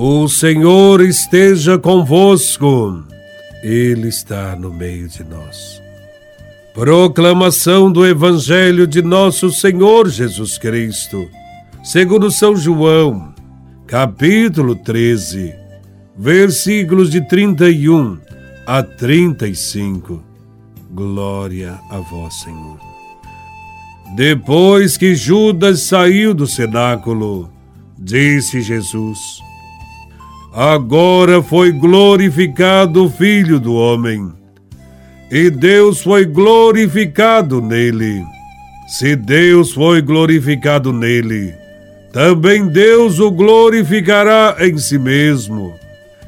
O Senhor esteja convosco, Ele está no meio de nós. Proclamação do Evangelho de Nosso Senhor Jesus Cristo, segundo São João, capítulo 13, versículos de 31 a 35. Glória a Vós, Senhor. Depois que Judas saiu do cenáculo, disse Jesus: Agora foi glorificado o Filho do Homem, e Deus foi glorificado nele. Se Deus foi glorificado nele, também Deus o glorificará em si mesmo,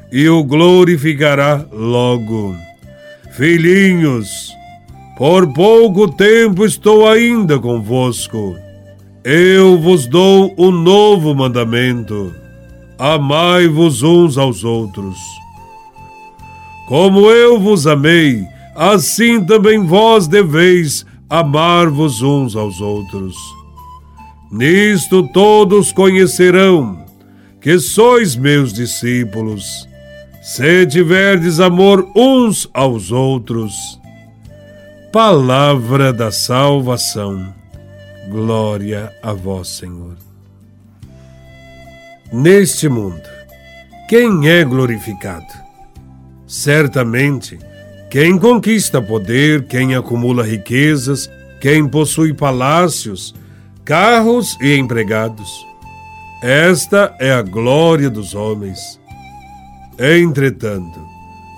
e o glorificará logo. Filhinhos, por pouco tempo estou ainda convosco. Eu vos dou um novo mandamento amai-vos uns aos outros. Como eu vos amei, assim também vós deveis amar-vos uns aos outros. Nisto todos conhecerão que sois meus discípulos, se tiverdes amor uns aos outros. Palavra da salvação. Glória a vós, Senhor neste mundo. Quem é glorificado? Certamente, quem conquista poder, quem acumula riquezas, quem possui palácios, carros e empregados. Esta é a glória dos homens. Entretanto,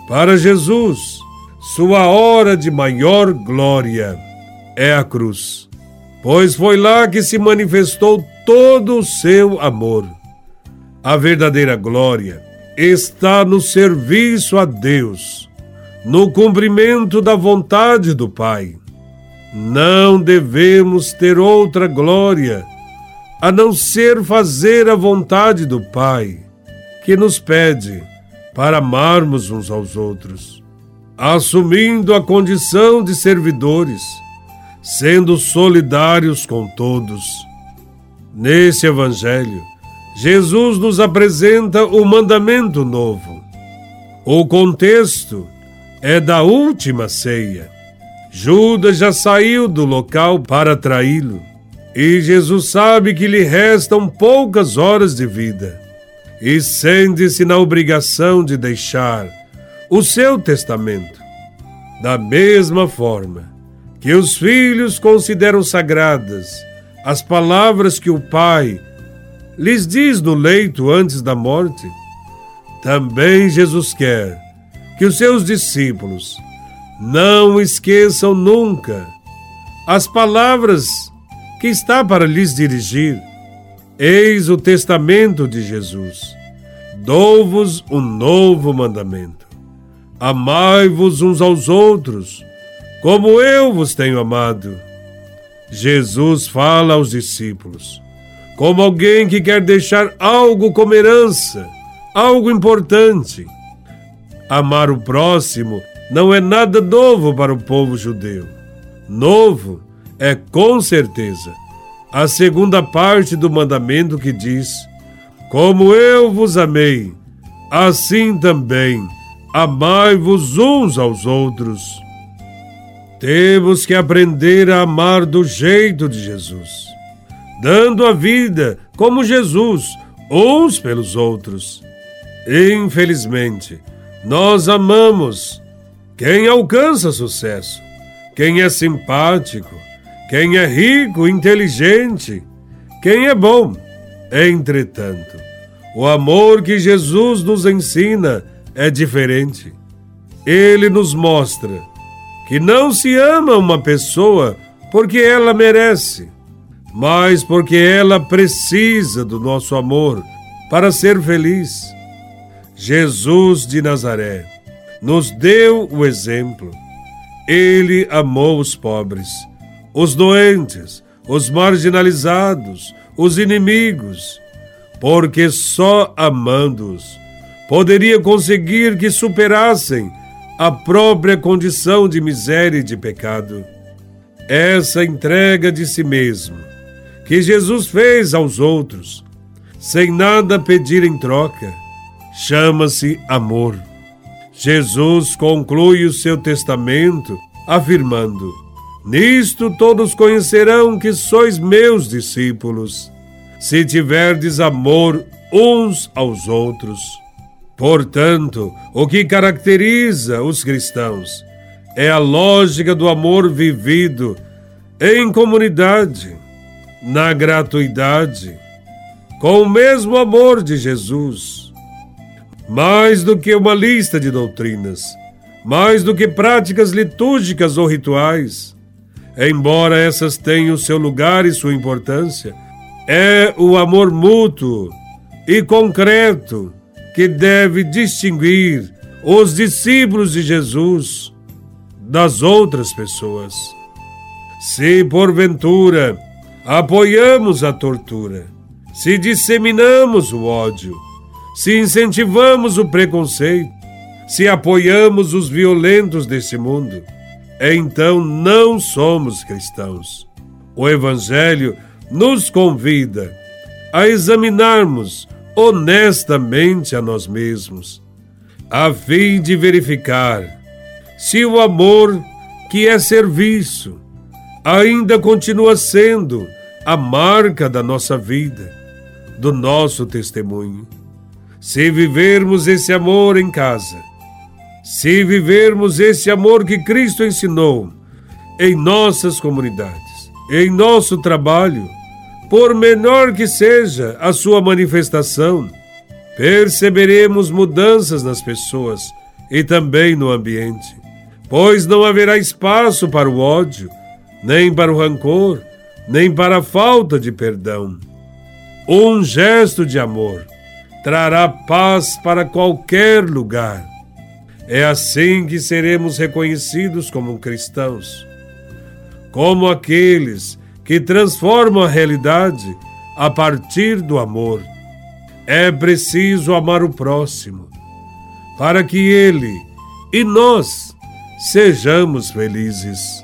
para Jesus, sua hora de maior glória é a cruz, pois foi lá que se manifestou todo o seu amor. A verdadeira glória está no serviço a Deus, no cumprimento da vontade do Pai. Não devemos ter outra glória a não ser fazer a vontade do Pai, que nos pede para amarmos uns aos outros, assumindo a condição de servidores, sendo solidários com todos. Nesse Evangelho, Jesus nos apresenta o mandamento novo. O contexto é da última ceia. Judas já saiu do local para traí-lo e Jesus sabe que lhe restam poucas horas de vida e sente-se na obrigação de deixar o seu testamento. Da mesma forma que os filhos consideram sagradas as palavras que o pai lhes diz no leito antes da morte, também Jesus quer que os seus discípulos não esqueçam nunca as palavras que está para lhes dirigir. Eis o testamento de Jesus. Dou-vos um novo mandamento. Amai-vos uns aos outros, como eu vos tenho amado. Jesus fala aos discípulos como alguém que quer deixar algo como herança, algo importante. Amar o próximo não é nada novo para o povo judeu. Novo é, com certeza, a segunda parte do mandamento que diz: Como eu vos amei, assim também amai-vos uns aos outros. Temos que aprender a amar do jeito de Jesus dando a vida como Jesus, uns pelos outros. Infelizmente, nós amamos quem alcança sucesso, quem é simpático, quem é rico, inteligente, quem é bom. Entretanto, o amor que Jesus nos ensina é diferente. Ele nos mostra que não se ama uma pessoa porque ela merece, mas porque ela precisa do nosso amor para ser feliz. Jesus de Nazaré nos deu o exemplo. Ele amou os pobres, os doentes, os marginalizados, os inimigos, porque só amando-os poderia conseguir que superassem a própria condição de miséria e de pecado. Essa entrega de si mesmo que Jesus fez aos outros, sem nada pedir em troca, chama-se amor. Jesus conclui o seu testamento afirmando: Nisto todos conhecerão que sois meus discípulos, se tiverdes amor uns aos outros. Portanto, o que caracteriza os cristãos é a lógica do amor vivido em comunidade, na gratuidade, com o mesmo amor de Jesus. Mais do que uma lista de doutrinas, mais do que práticas litúrgicas ou rituais, embora essas tenham seu lugar e sua importância, é o amor mútuo e concreto que deve distinguir os discípulos de Jesus das outras pessoas. Se porventura apoiamos a tortura, se disseminamos o ódio, se incentivamos o preconceito, se apoiamos os violentos desse mundo, então não somos cristãos. O Evangelho nos convida a examinarmos honestamente a nós mesmos, a fim de verificar se o amor, que é serviço, ainda continua sendo a marca da nossa vida, do nosso testemunho. Se vivermos esse amor em casa, se vivermos esse amor que Cristo ensinou em nossas comunidades, em nosso trabalho, por menor que seja a sua manifestação, perceberemos mudanças nas pessoas e também no ambiente, pois não haverá espaço para o ódio, nem para o rancor, nem para a falta de perdão. Um gesto de amor trará paz para qualquer lugar. É assim que seremos reconhecidos como cristãos, como aqueles que transforma a realidade a partir do amor. É preciso amar o próximo, para que ele e nós sejamos felizes.